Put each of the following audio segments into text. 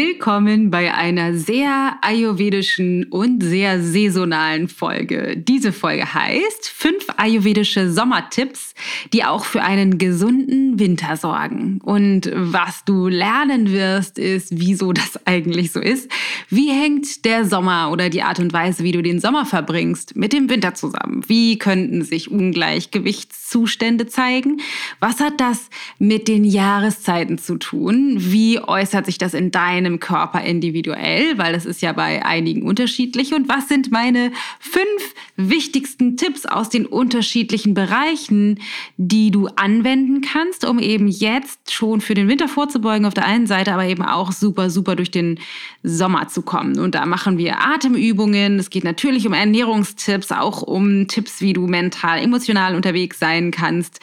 Willkommen bei einer sehr ayurvedischen und sehr saisonalen Folge. Diese Folge heißt fünf ayurvedische Sommertipps, die auch für einen gesunden Winter sorgen. Und was du lernen wirst, ist, wieso das eigentlich so ist. Wie hängt der Sommer oder die Art und Weise, wie du den Sommer verbringst, mit dem Winter zusammen? Wie könnten sich Ungleichgewichtszustände zeigen? Was hat das mit den Jahreszeiten zu tun? Wie äußert sich das in deinem deinem Körper individuell, weil das ist ja bei einigen unterschiedlich. Und was sind meine fünf wichtigsten Tipps aus den unterschiedlichen Bereichen, die du anwenden kannst, um eben jetzt schon für den Winter vorzubeugen auf der einen Seite, aber eben auch super, super durch den Sommer zu kommen. Und da machen wir Atemübungen. Es geht natürlich um Ernährungstipps, auch um Tipps, wie du mental, emotional unterwegs sein kannst.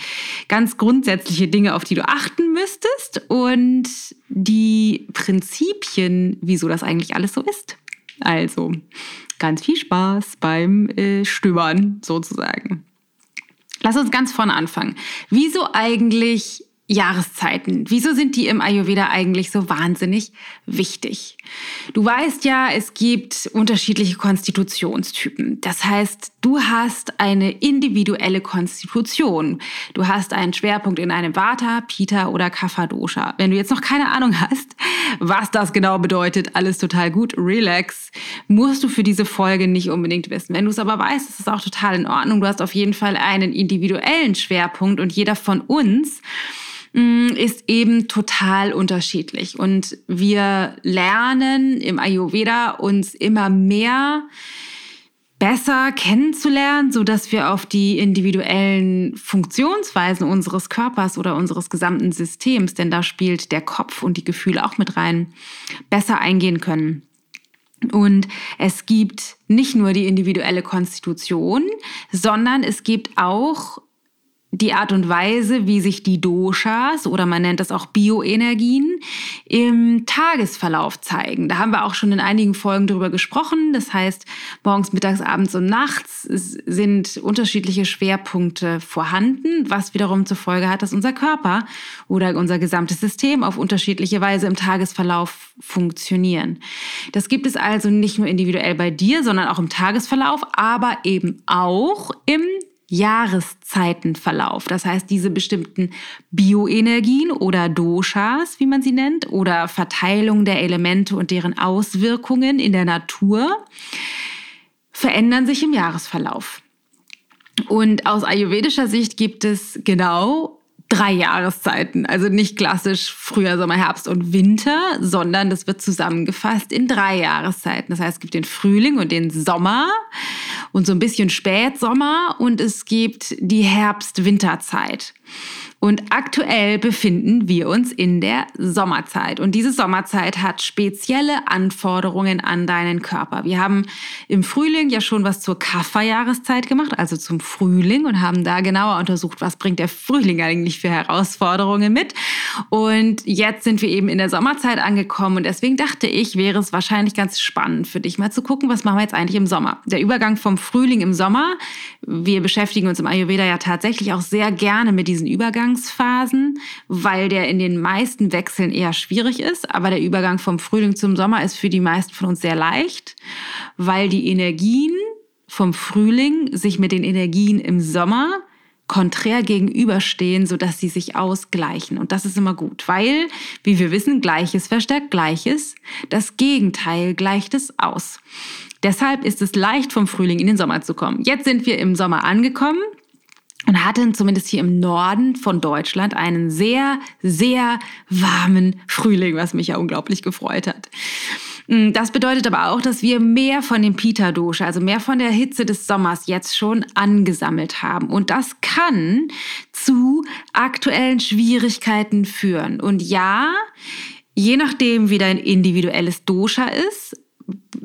Ganz grundsätzliche Dinge, auf die du achten müsstest. Und die Prinzipien, wieso das eigentlich alles so ist. Also ganz viel Spaß beim äh, Stöbern sozusagen. Lass uns ganz vorne anfangen. Wieso eigentlich Jahreszeiten. Wieso sind die im Ayurveda eigentlich so wahnsinnig wichtig? Du weißt ja, es gibt unterschiedliche Konstitutionstypen. Das heißt, du hast eine individuelle Konstitution. Du hast einen Schwerpunkt in einem Vata, Pita oder Kapha Dosha. Wenn du jetzt noch keine Ahnung hast, was das genau bedeutet, alles total gut, relax, musst du für diese Folge nicht unbedingt wissen. Wenn du es aber weißt, ist es auch total in Ordnung. Du hast auf jeden Fall einen individuellen Schwerpunkt und jeder von uns ist eben total unterschiedlich. Und wir lernen im Ayurveda uns immer mehr besser kennenzulernen, so dass wir auf die individuellen Funktionsweisen unseres Körpers oder unseres gesamten Systems, denn da spielt der Kopf und die Gefühle auch mit rein, besser eingehen können. Und es gibt nicht nur die individuelle Konstitution, sondern es gibt auch die Art und Weise, wie sich die Doshas oder man nennt das auch Bioenergien im Tagesverlauf zeigen. Da haben wir auch schon in einigen Folgen drüber gesprochen. Das heißt, morgens, mittags, abends und nachts sind unterschiedliche Schwerpunkte vorhanden, was wiederum zur Folge hat, dass unser Körper oder unser gesamtes System auf unterschiedliche Weise im Tagesverlauf funktionieren. Das gibt es also nicht nur individuell bei dir, sondern auch im Tagesverlauf, aber eben auch im Jahreszeitenverlauf. Das heißt, diese bestimmten Bioenergien oder Doshas, wie man sie nennt, oder Verteilung der Elemente und deren Auswirkungen in der Natur verändern sich im Jahresverlauf. Und aus ayurvedischer Sicht gibt es genau drei Jahreszeiten. Also nicht klassisch Frühjahr, Sommer, Herbst und Winter, sondern das wird zusammengefasst in drei Jahreszeiten. Das heißt, es gibt den Frühling und den Sommer und so ein bisschen Spätsommer und es gibt die Herbst-Winterzeit. Und aktuell befinden wir uns in der Sommerzeit. Und diese Sommerzeit hat spezielle Anforderungen an deinen Körper. Wir haben im Frühling ja schon was zur Kafferjahreszeit gemacht, also zum Frühling und haben da genauer untersucht, was bringt der Frühling eigentlich für Herausforderungen mit. Und jetzt sind wir eben in der Sommerzeit angekommen und deswegen dachte ich, wäre es wahrscheinlich ganz spannend für dich mal zu gucken, was machen wir jetzt eigentlich im Sommer. Der Übergang vom Frühling im Sommer, wir beschäftigen uns im Ayurveda ja tatsächlich auch sehr gerne mit diesen Übergangs Übergangsphasen, weil der in den meisten Wechseln eher schwierig ist. Aber der Übergang vom Frühling zum Sommer ist für die meisten von uns sehr leicht, weil die Energien vom Frühling sich mit den Energien im Sommer konträr gegenüberstehen, sodass sie sich ausgleichen. Und das ist immer gut, weil, wie wir wissen, Gleiches verstärkt Gleiches. Das Gegenteil gleicht es aus. Deshalb ist es leicht, vom Frühling in den Sommer zu kommen. Jetzt sind wir im Sommer angekommen und hatten zumindest hier im Norden von Deutschland einen sehr, sehr warmen Frühling, was mich ja unglaublich gefreut hat. Mm, das bedeutet aber auch, dass wir mehr von dem Pita-Dosha, also mehr von der Hitze des Sommers jetzt schon angesammelt haben. Und das kann zu aktuellen Schwierigkeiten führen. Und ja, je nachdem, wie dein individuelles Dosha ist,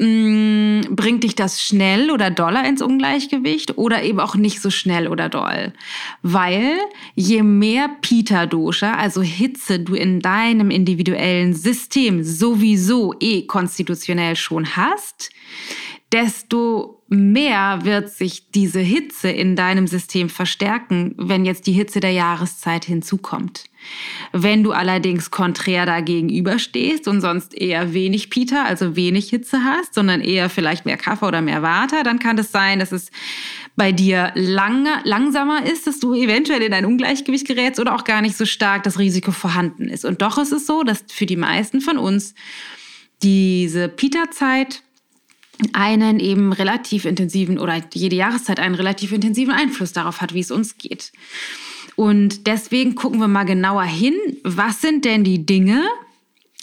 bringt dich das schnell oder doller ins Ungleichgewicht oder eben auch nicht so schnell oder doll. Weil je mehr Pita-Dosha, also Hitze, du in deinem individuellen System sowieso eh konstitutionell schon hast, desto mehr wird sich diese Hitze in deinem System verstärken, wenn jetzt die Hitze der Jahreszeit hinzukommt. Wenn du allerdings konträr dagegenüber stehst und sonst eher wenig Pita, also wenig Hitze hast, sondern eher vielleicht mehr Kaffee oder mehr Water, dann kann es sein, dass es bei dir lange, langsamer ist, dass du eventuell in ein Ungleichgewicht gerätst oder auch gar nicht so stark das Risiko vorhanden ist. Und doch ist es so, dass für die meisten von uns diese Pita-Zeit einen eben relativ intensiven oder jede Jahreszeit einen relativ intensiven Einfluss darauf hat, wie es uns geht. Und deswegen gucken wir mal genauer hin, was sind denn die Dinge,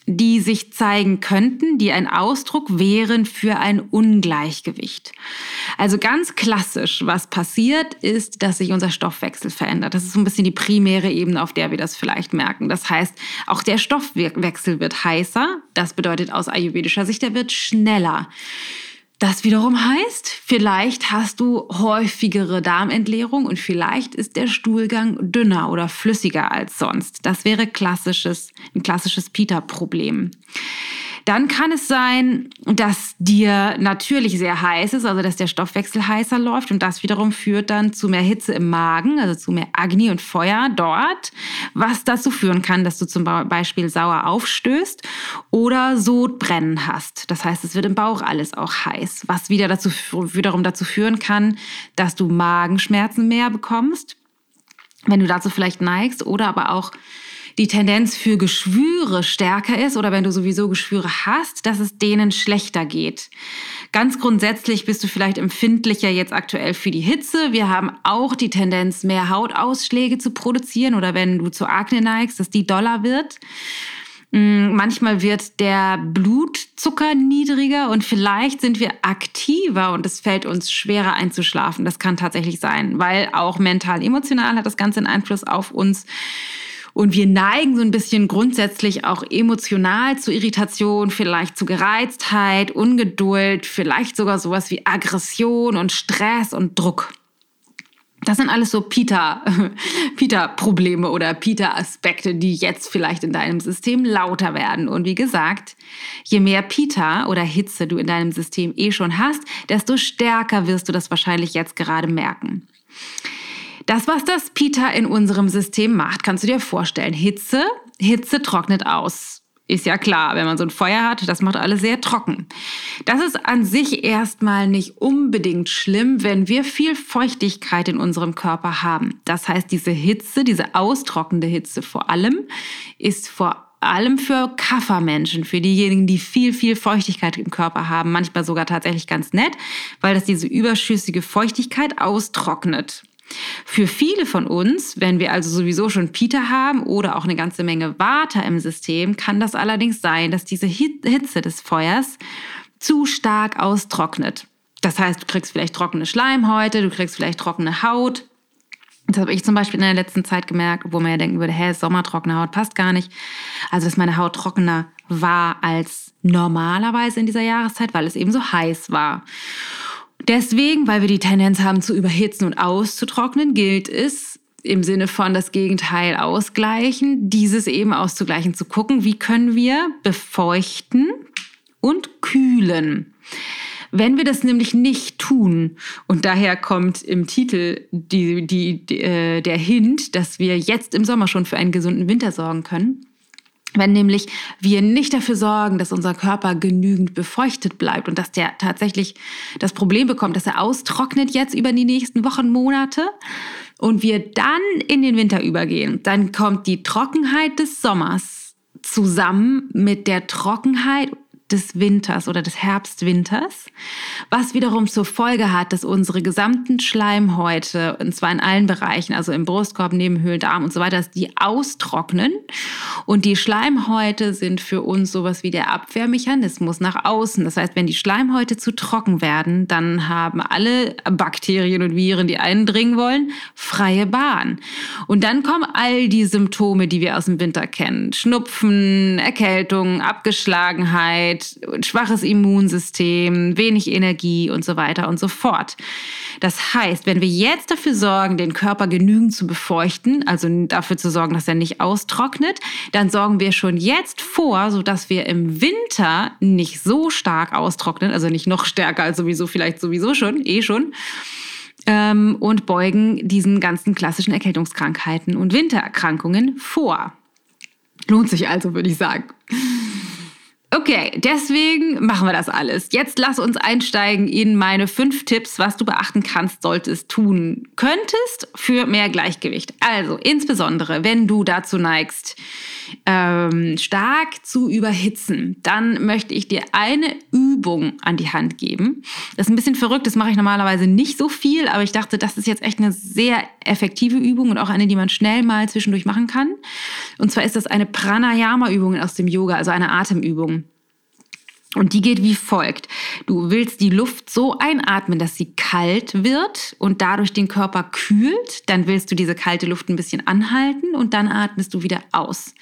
die sich zeigen könnten, die ein Ausdruck wären für ein Ungleichgewicht. Also ganz klassisch, was passiert, ist, dass sich unser Stoffwechsel verändert. Das ist so ein bisschen die primäre Ebene, auf der wir das vielleicht merken. Das heißt, auch der Stoffwechsel wird heißer. Das bedeutet aus ayurvedischer Sicht, er wird schneller. Das wiederum heißt, vielleicht hast du häufigere Darmentleerung und vielleicht ist der Stuhlgang dünner oder flüssiger als sonst. Das wäre klassisches, ein klassisches Pita-Problem. Dann kann es sein, dass dir natürlich sehr heiß ist, also dass der Stoffwechsel heißer läuft und das wiederum führt dann zu mehr Hitze im Magen, also zu mehr Agni und Feuer dort, was dazu führen kann, dass du zum Beispiel sauer aufstößt oder Sodbrennen hast. Das heißt, es wird im Bauch alles auch heiß, was wieder dazu, wiederum dazu führen kann, dass du Magenschmerzen mehr bekommst, wenn du dazu vielleicht neigst oder aber auch die Tendenz für Geschwüre stärker ist oder wenn du sowieso Geschwüre hast, dass es denen schlechter geht. Ganz grundsätzlich bist du vielleicht empfindlicher jetzt aktuell für die Hitze. Wir haben auch die Tendenz, mehr Hautausschläge zu produzieren oder wenn du zu Akne neigst, dass die doller wird. Mm, manchmal wird der Blutzucker niedriger und vielleicht sind wir aktiver und es fällt uns schwerer einzuschlafen. Das kann tatsächlich sein, weil auch mental, emotional hat das Ganze einen Einfluss auf uns. Und wir neigen so ein bisschen grundsätzlich auch emotional zu Irritation, vielleicht zu Gereiztheit, Ungeduld, vielleicht sogar sowas wie Aggression und Stress und Druck. Das sind alles so Peter, Peter-Probleme oder Peter-Aspekte, die jetzt vielleicht in deinem System lauter werden. Und wie gesagt, je mehr Peter oder Hitze du in deinem System eh schon hast, desto stärker wirst du das wahrscheinlich jetzt gerade merken. Das, was das Pita in unserem System macht, kannst du dir vorstellen. Hitze, Hitze trocknet aus. Ist ja klar, wenn man so ein Feuer hat, das macht alles sehr trocken. Das ist an sich erstmal nicht unbedingt schlimm, wenn wir viel Feuchtigkeit in unserem Körper haben. Das heißt, diese Hitze, diese austrocknende Hitze vor allem, ist vor allem für Kaffermenschen, für diejenigen, die viel, viel Feuchtigkeit im Körper haben, manchmal sogar tatsächlich ganz nett, weil das diese überschüssige Feuchtigkeit austrocknet. Für viele von uns, wenn wir also sowieso schon Pita haben oder auch eine ganze Menge Water im System, kann das allerdings sein, dass diese Hitze des Feuers zu stark austrocknet. Das heißt, du kriegst vielleicht trockene Schleimhäute, du kriegst vielleicht trockene Haut. Das habe ich zum Beispiel in der letzten Zeit gemerkt, wo man ja denken würde, hä, sommertrockene Haut passt gar nicht. Also, dass meine Haut trockener war als normalerweise in dieser Jahreszeit, weil es eben so heiß war. Deswegen, weil wir die Tendenz haben zu überhitzen und auszutrocknen, gilt es im Sinne von das Gegenteil ausgleichen, dieses eben auszugleichen, zu gucken, wie können wir befeuchten und kühlen. Wenn wir das nämlich nicht tun, und daher kommt im Titel die, die, die, äh, der Hint, dass wir jetzt im Sommer schon für einen gesunden Winter sorgen können, wenn nämlich wir nicht dafür sorgen, dass unser Körper genügend befeuchtet bleibt und dass der tatsächlich das Problem bekommt, dass er austrocknet jetzt über die nächsten Wochen, Monate und wir dann in den Winter übergehen, dann kommt die Trockenheit des Sommers zusammen mit der Trockenheit des Winters oder des Herbstwinters, was wiederum zur Folge hat, dass unsere gesamten Schleimhäute, und zwar in allen Bereichen, also im Brustkorb, Nebenhöhlen, Darm und so weiter, dass die austrocknen. Und die Schleimhäute sind für uns sowas wie der Abwehrmechanismus nach außen. Das heißt, wenn die Schleimhäute zu trocken werden, dann haben alle Bakterien und Viren, die eindringen wollen, freie Bahn. Und dann kommen all die Symptome, die wir aus dem Winter kennen. Schnupfen, Erkältung, Abgeschlagenheit, Müdigkeit, schwaches Immunsystem, wenig Energie und so weiter und so fort. Das heißt, wenn wir jetzt dafür sorgen, den Körper genügend zu befeuchten, also dafür zu sorgen, dass er nicht austrocknet, dann sorgen wir schon jetzt vor, sodass wir im Winter nicht so stark austrocknen, also nicht noch stärker als sowieso, vielleicht sowieso schon, eh schon, ähm, und beugen diesen ganzen klassischen Erkältungskrankheiten und Wintererkrankungen vor. Lohnt sich also, würde ich sagen. Okay, deswegen machen wir das alles. Jetzt lass uns einsteigen in meine fünf Tipps, was du beachten kannst, solltest, tun könntest für mehr Gleichgewicht. Also insbesondere, wenn du dazu neigst, ähm, stark zu überhitzen, dann möchte ich dir eine Übung an die Hand geben. Das ist ein bisschen verrückt, das mache ich normalerweise nicht so viel, aber ich dachte, das ist jetzt echt eine sehr effektive Übung und auch eine, die man schnell mal zwischendurch machen kann. Und zwar ist das eine Pranayama-Übung aus dem Yoga, also eine Atemübung. Und die geht wie folgt. Du willst die Luft so einatmen, dass sie kalt wird und dadurch den Körper kühlt. Dann willst du diese kalte Luft ein bisschen anhalten und dann atmest du wieder aus.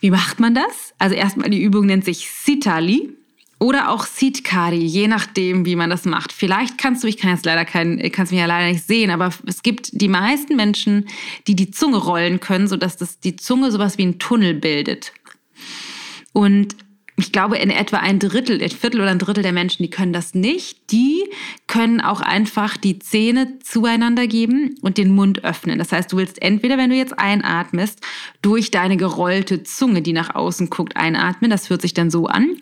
Wie macht man das? Also erstmal die Übung nennt sich Sitali oder auch Sitkari, je nachdem, wie man das macht. Vielleicht kannst du, ich kann jetzt leider kein, kannst mich ja leider nicht sehen, aber es gibt die meisten Menschen, die die Zunge rollen können, sodass das die Zunge sowas wie ein Tunnel bildet. Und ich glaube, in etwa ein Drittel, ein Viertel oder ein Drittel der Menschen, die können das nicht. Die können auch einfach die Zähne zueinander geben und den Mund öffnen. Das heißt, du willst entweder, wenn du jetzt einatmest, durch deine gerollte Zunge, die nach außen guckt, einatmen. Das hört sich dann so an.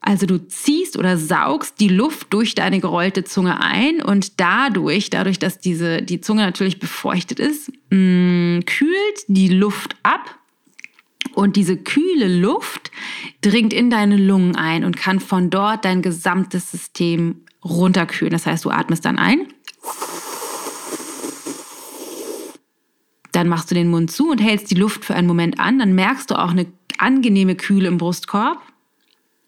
Also du ziehst oder saugst die Luft durch deine gerollte Zunge ein und dadurch, dadurch, dass diese, die Zunge natürlich befeuchtet ist, mh, mm, kühlt die Luft ab und diese kühle Luft dringt in deine Lungen ein und kann von dort dein gesamtes System runterkühlen. Das heißt, du atmest dann ein. Dann machst du den Mund zu und hältst die Luft für einen Moment an. Dann merkst du auch eine angenehme Kühle im Brustkorb.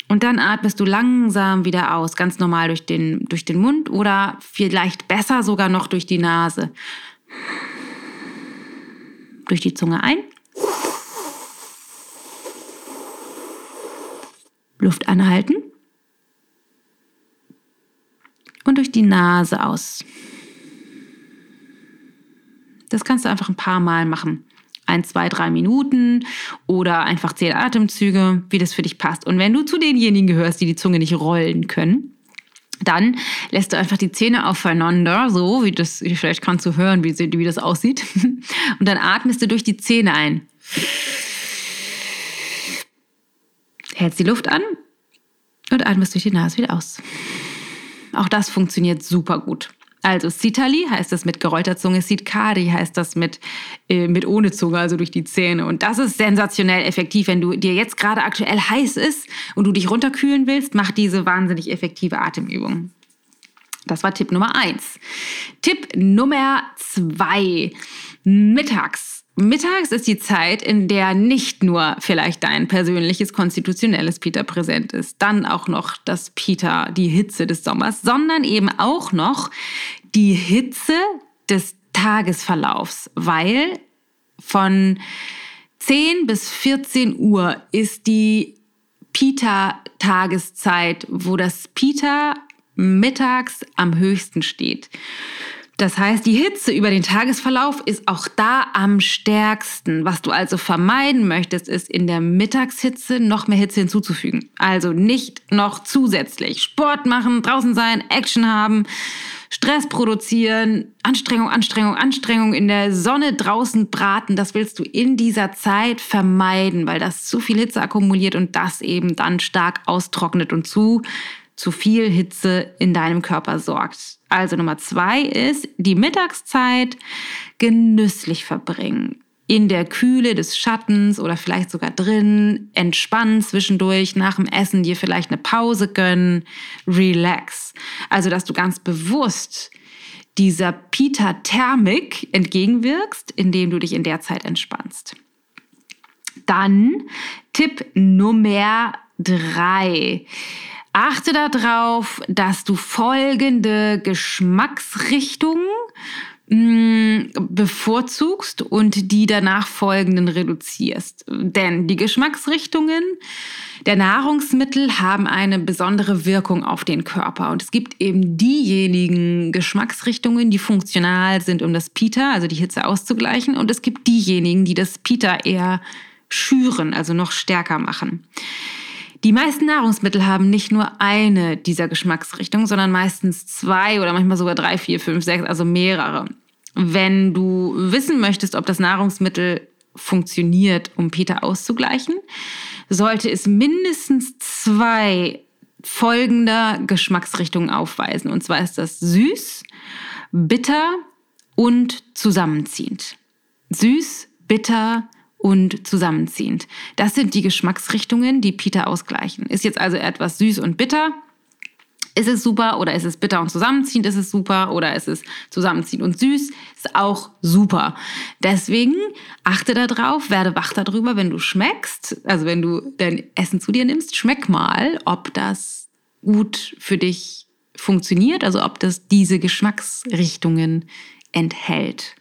Und dann atmest du langsam wieder aus, ganz normal durch den, durch den Mund oder vielleicht besser sogar noch durch die Nase. Durch die Zunge ein Luft anhalten und durch die Nase aus. Das kannst du einfach ein paar Mal machen. Ein, zwei, drei Minuten oder einfach zehn Atemzüge, wie das für dich passt. Und wenn du zu denjenigen gehörst, die die Zunge nicht rollen können, dann lässt du einfach die Zähne aufeinander, so wie das, vielleicht kannst du hören, wie, wie das aussieht. Und dann atmest du durch die Zähne ein hältst die Luft an und atmest durch die Nase wieder aus. Auch das funktioniert super gut. Also Sitali heißt das mit gerollter Zunge, Sitkari heißt das mit, äh, mit ohne Zunge, also durch die Zähne. Und das ist sensationell effektiv. Wenn du dir jetzt gerade aktuell heiß ist und du dich runterkühlen willst, mach diese wahnsinnig effektive Atemübung. Das war Tipp Nummer eins. Tipp Nummer zwei. Mittags Mittags ist die Zeit, in der nicht nur vielleicht dein persönliches konstitutionelles Peter präsent ist, dann auch noch das Peter, die Hitze des Sommers, sondern eben auch noch die Hitze des Tagesverlaufs, weil von 10 bis 14 Uhr ist die Pita-Tageszeit, wo das Pita mittags am höchsten steht. Das heißt, die Hitze über den Tagesverlauf ist auch da am stärksten. Was du also vermeiden möchtest, ist in der Mittagshitze noch mehr Hitze hinzuzufügen. Also nicht noch zusätzlich Sport machen, draußen sein, Action haben, Stress produzieren, Anstrengung, Anstrengung, Anstrengung in der Sonne draußen braten. Das willst du in dieser Zeit vermeiden, weil das zu viel Hitze akkumuliert und das eben dann stark austrocknet und zu zu viel Hitze in deinem Körper sorgt. Also Nummer zwei ist, die Mittagszeit genüsslich verbringen. In der Kühle des Schattens oder vielleicht sogar drin, entspannen zwischendurch, nach dem Essen dir vielleicht eine Pause gönnen, relax. Also, dass du ganz bewusst dieser Pita-Thermik entgegenwirkst, indem du dich in der Zeit entspannst. Dann Tipp Nummer drei. Achte darauf, dass du folgende Geschmacksrichtungen mm, bevorzugst und die danach folgenden reduzierst. Denn die Geschmacksrichtungen der Nahrungsmittel haben eine besondere Wirkung auf den Körper. Und es gibt eben diejenigen Geschmacksrichtungen, die funktional sind, um das Pita, also die Hitze auszugleichen. Und es gibt diejenigen, die das Pita eher schüren, also noch stärker machen. Die meisten Nahrungsmittel haben nicht nur eine dieser Geschmacksrichtungen, sondern meistens zwei oder manchmal sogar drei, vier, fünf, sechs, also mehrere. Wenn du wissen möchtest, ob das Nahrungsmittel funktioniert, um Peter auszugleichen, sollte es mindestens zwei folgender Geschmacksrichtungen aufweisen. Und zwar ist das süß, bitter und zusammenziehend. Süß, bitter, und zusammenziehend. Das sind die Geschmacksrichtungen, die Peter ausgleichen. Ist jetzt also etwas süß und bitter, ist es super oder ist es bitter und zusammenziehend, ist es super oder ist es zusammenziehend und süß, ist auch super. Deswegen achte darauf, werde wach darüber, wenn du schmeckst, also wenn du dein Essen zu dir nimmst, schmeck mal, ob das gut für dich funktioniert, also ob das diese Geschmacksrichtungen enthält.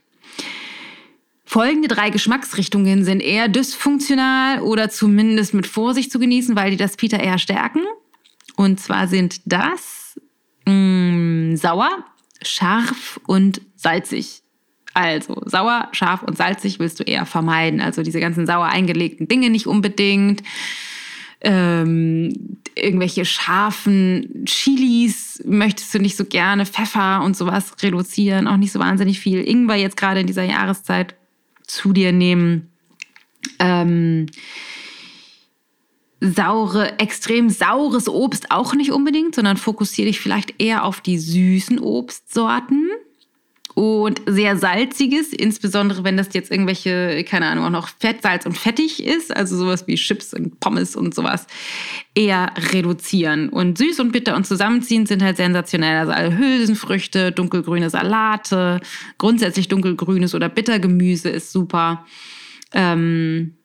Folgende drei Geschmacksrichtungen sind eher dysfunktional oder zumindest mit Vorsicht zu genießen, weil die das Peter eher stärken. Und zwar sind das mh, mm, sauer, scharf und salzig. Also sauer, scharf und salzig willst du eher vermeiden. Also diese ganzen sauer eingelegten Dinge nicht unbedingt. Ähm, irgendwelche scharfen Chilis möchtest du nicht so gerne, Pfeffer und sowas reduzieren, auch nicht so wahnsinnig viel. Ingwer jetzt gerade in dieser Jahreszeit zu dir nehmen. Ähm, saure, extrem saures Obst auch nicht unbedingt, sondern fokussiere dich vielleicht eher auf die süßen Obstsorten und sehr salziges, insbesondere wenn das jetzt irgendwelche, keine Ahnung, auch noch Fett, Salz und fettig ist, also sowas wie Chips und Pommes und sowas, eher reduzieren. Und süß und bitter und zusammenziehen sind halt sensationell. Also alle Hülsenfrüchte, dunkelgrüne Salate, grundsätzlich dunkelgrünes oder Bittergemüse ist super. Ähm,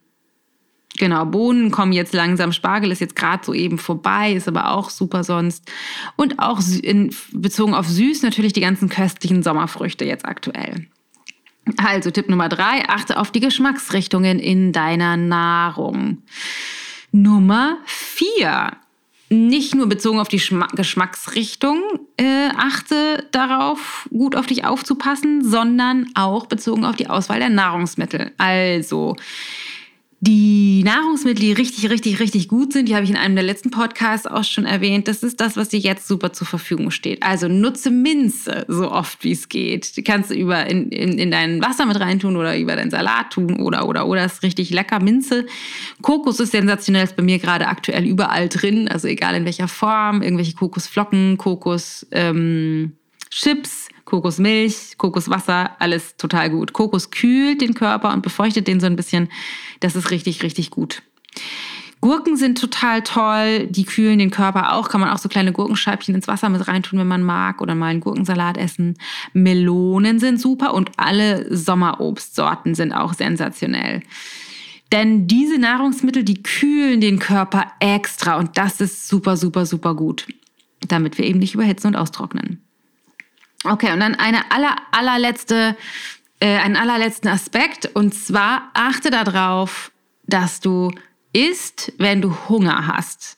Genau, Bohnen kommen jetzt langsam. Spargel ist jetzt gerade so eben vorbei, ist aber auch super sonst. Und auch in, bezogen auf süß natürlich die ganzen köstlichen Sommerfrüchte jetzt aktuell. Also Tipp Nummer drei, achte auf die Geschmacksrichtungen in deiner Nahrung. Nummer vier, nicht nur bezogen auf die Schma Geschmacksrichtung äh, achte darauf, gut auf dich aufzupassen, sondern auch bezogen auf die Auswahl der Nahrungsmittel. Also die Nahrungsmittel, die richtig, richtig, richtig gut sind, die habe ich in einem der letzten Podcasts auch schon erwähnt. Das ist das, was dir jetzt super zur Verfügung steht. Also nutze Minze so oft wie es geht. Die kannst du über in, in, in dein Wasser mit reintun oder über deinen Salat tun oder oder oder. Ist richtig lecker. Minze. Kokos ist sensationell, ist bei mir gerade aktuell überall drin. Also egal in welcher Form, irgendwelche Kokosflocken, Kokos. Ähm, Chips, Kokosmilch, Kokoswasser, alles total gut. Kokos kühlt den Körper und befeuchtet den so ein bisschen. Das ist richtig, richtig gut. Gurken sind total toll, die kühlen den Körper auch. Kann man auch so kleine Gurkenscheibchen ins Wasser mit reintun, wenn man mag, oder mal einen Gurkensalat essen. Melonen sind super und alle Sommerobstsorten sind auch sensationell. Denn diese Nahrungsmittel, die kühlen den Körper extra und das ist super, super, super gut, damit wir eben nicht überhitzen und austrocknen. Okay, und dann eine aller, allerletzte, äh, einen allerletzten Aspekt. Und zwar achte darauf, dass du isst, wenn du Hunger hast.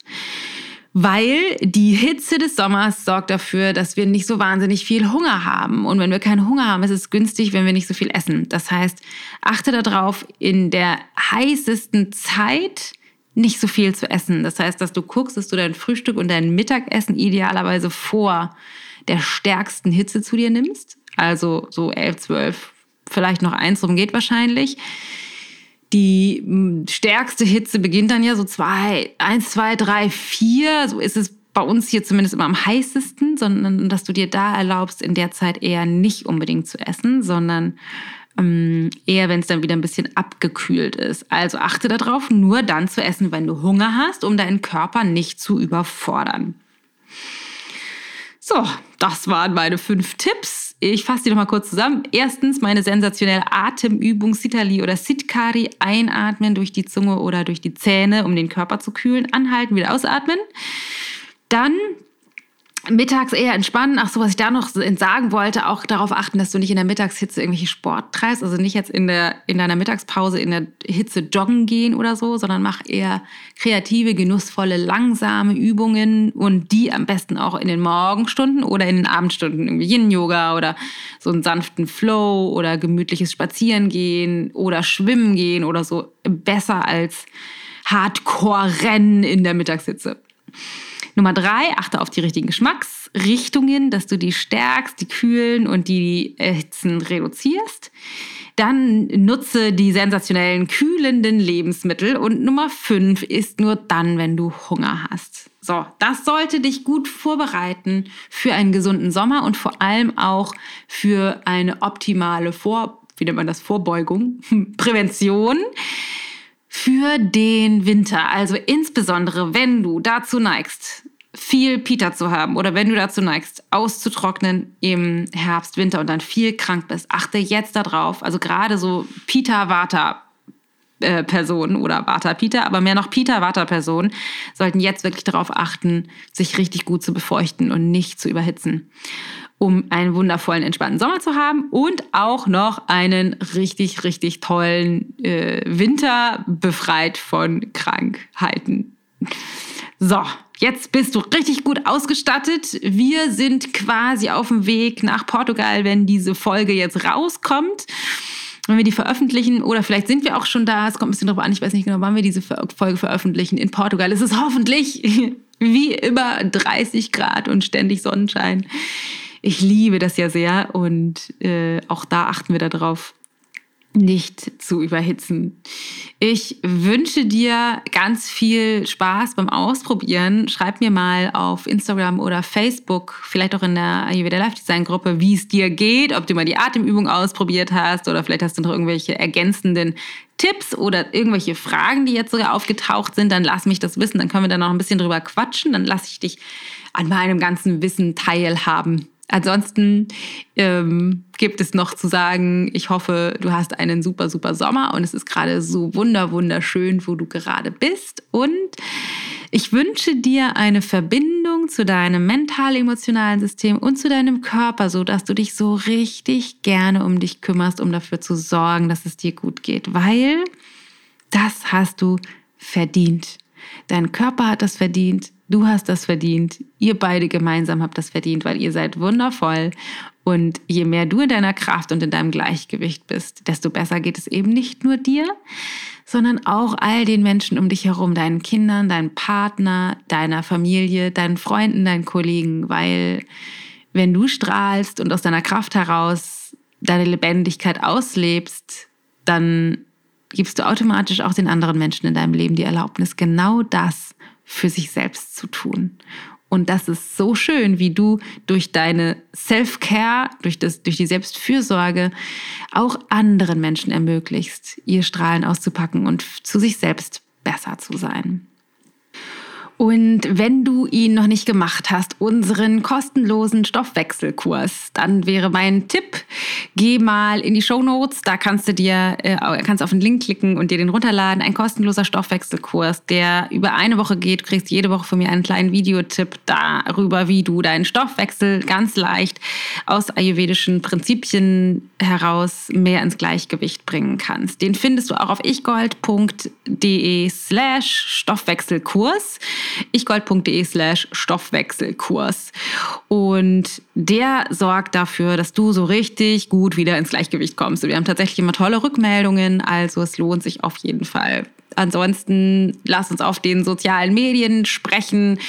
Weil die Hitze des Sommers sorgt dafür, dass wir nicht so wahnsinnig viel Hunger haben. Und wenn wir keinen Hunger haben, ist es günstig, wenn wir nicht so viel essen. Das heißt, achte darauf, in der heißesten Zeit nicht so viel zu essen. Das heißt, dass du guckst, dass du dein Frühstück und dein Mittagessen idealerweise vor der stärksten Hitze zu dir nimmst, also so 11, 12, vielleicht noch eins rum geht wahrscheinlich. Die hm, stärkste Hitze beginnt dann ja so zwei, eins, zwei, drei, vier. So ist es bei uns hier zumindest immer am heißesten, sondern dass du dir da erlaubst, in der Zeit eher nicht unbedingt zu essen, sondern ähm, eher, wenn es dann wieder ein bisschen abgekühlt ist. Also achte darauf, nur dann zu essen, wenn du Hunger hast, um deinen Körper nicht zu überfordern. So, das waren meine fünf Tipps. Ich fasse die nochmal kurz zusammen. Erstens meine sensationelle Atemübung Sitali oder Sitkari. Einatmen durch die Zunge oder durch die Zähne, um den Körper zu kühlen. Anhalten, wieder ausatmen. Dann Mittags eher entspannen. Ach so, was ich da noch sagen wollte, auch darauf achten, dass du nicht in der Mittagshitze irgendwelche Sport treibst. Also nicht jetzt in, der, in deiner Mittagspause in der Hitze joggen gehen oder so, sondern mach eher kreative, genussvolle, langsame Übungen und die am besten auch in den Morgenstunden oder in den Abendstunden. Irgendwie Yin-Yoga oder so einen sanften Flow oder gemütliches Spazierengehen oder Schwimmen gehen oder so. Besser als Hardcore-Rennen in der Mittagshitze. Nummer drei, achte auf die richtigen Geschmacksrichtungen, dass du die stärkst, die kühlen und die Hitzen reduzierst. Dann nutze die sensationellen kühlenden Lebensmittel. Und Nummer fünf ist nur dann, wenn du Hunger hast. So, das sollte dich gut vorbereiten für einen gesunden Sommer und vor allem auch für eine optimale Vor, wie nennt man das, Vorbeugung, Prävention für den Winter. Also insbesondere, wenn du dazu neigst, viel Pita zu haben oder wenn du dazu neigst, auszutrocknen im Herbst, Winter und dann viel krank bist, achte jetzt darauf. Also gerade so Pita-Vata. Personen oder Vata-Pita, aber mehr noch Pita-Vata-Personen sollten jetzt wirklich darauf achten, sich richtig gut zu befeuchten und nicht zu überhitzen, um einen wundervollen, entspannten Sommer zu haben und auch noch einen richtig, richtig tollen äh, Winter befreit von Krankheiten. So, Jetzt bist du richtig gut ausgestattet. Wir sind quasi auf dem Weg nach Portugal, wenn diese Folge jetzt rauskommt. Wenn wir die veröffentlichen, oder vielleicht sind wir auch schon da, es kommt ein bisschen drauf an, ich weiß nicht genau, wann wir diese Folge veröffentlichen. In Portugal ist es hoffentlich wie immer 30 Grad und ständig Sonnenschein. Ich liebe das ja sehr und äh, auch da achten wir darauf, nicht zu überhitzen. Ich wünsche dir ganz viel Spaß beim Ausprobieren. Schreib mir mal auf Instagram oder Facebook, vielleicht auch in der Ayurveda Life Design Gruppe, wie es dir geht, ob du mal die Atemübung ausprobiert hast oder vielleicht hast du noch irgendwelche ergänzenden Tipps oder irgendwelche Fragen, die jetzt sogar aufgetaucht sind, dann lass mich das wissen. Dann können wir da noch ein bisschen drüber quatschen. Dann lasse ich dich an meinem ganzen Wissen teilhaben. Ansonsten ähm, gibt es noch zu sagen, ich hoffe, du hast einen super, super Sommer und es ist gerade so wunder, wunderschön, wo du gerade bist. Und ich wünsche dir eine Verbindung zu deinem mental-emotionalen System und zu deinem Körper, so dass du dich so richtig gerne um dich kümmerst, um dafür zu sorgen, dass es dir gut geht, weil das hast du verdient. Dein Körper hat das verdient, Du hast das verdient. Ihr beide gemeinsam habt das verdient, weil ihr seid wundervoll. Und je mehr du in deiner Kraft und in deinem Gleichgewicht bist, desto besser geht es eben nicht nur dir, sondern auch all den Menschen um dich herum, deinen Kindern, deinem Partner, deiner Familie, deinen Freunden, deinen Kollegen, weil wenn du strahlst und aus deiner Kraft heraus deine Lebendigkeit auslebst, dann gibst du automatisch auch den anderen Menschen in deinem Leben die Erlaubnis, genau das für sich selbst zu tun. Und das ist so schön, wie du durch deine Self-Care, durch, durch die Selbstfürsorge auch anderen Menschen ermöglichst, ihr Strahlen auszupacken und zu sich selbst besser zu sein. Und wenn du ihn noch nicht gemacht hast, unseren kostenlosen Stoffwechselkurs, dann wäre mein Tipp, geh mal in die Show Notes, da kannst du dir äh, kannst auf den Link klicken und dir den runterladen, ein kostenloser Stoffwechselkurs, der über eine Woche geht. Du kriegst jede Woche von mir einen kleinen Videotipp darüber, wie du deinen Stoffwechsel ganz leicht aus ayurvedischen Prinzipien heraus mehr ins Gleichgewicht bringen kannst. Den findest du auch auf ichgold.de slash Stoffwechselkurs ichgold.de slash Stoffwechselkurs. Und der sorgt dafür, dass du so richtig gut wieder ins Gleichgewicht kommst. Wir haben tatsächlich immer tolle Rückmeldungen, also es lohnt sich auf jeden Fall. Ansonsten lass uns auf den sozialen Medien sprechen.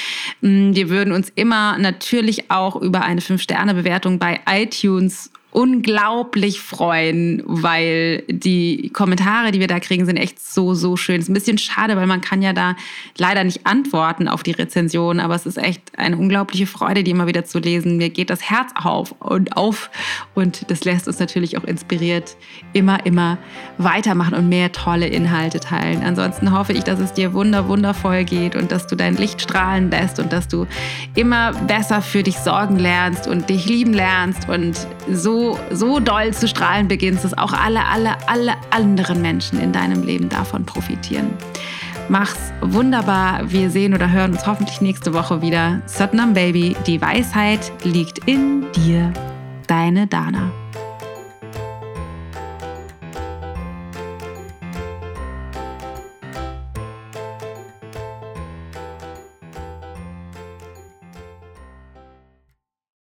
Mm, wir würden uns immer natürlich auch über eine 5-Sterne-Bewertung bei iTunes unglaublich freuen, weil die Kommentare, die wir da kriegen, sind echt so, so schön. Ist ein bisschen schade, weil man kann ja da leider nicht antworten auf die Rezension, aber es ist echt eine unglaubliche Freude, die immer wieder zu lesen. Mir geht das Herz auf und auf und das lässt uns natürlich auch inspiriert, immer, immer weitermachen und mehr tolle Inhalte teilen. Ansonsten hoffe ich, dass es dir wunder, wundervoll geht und dass du dein Licht strahlen lässt und dass du immer besser für dich sorgen lernst und dich lieben lernst und so doll zu strahlen beginnst, dass auch alle, alle, alle anderen Menschen in deinem Leben davon profitieren. Mach's wunderbar. Wir sehen oder hören uns hoffentlich nächste Woche wieder. Satnam Baby, die Weisheit liegt in dir. Deine Dana.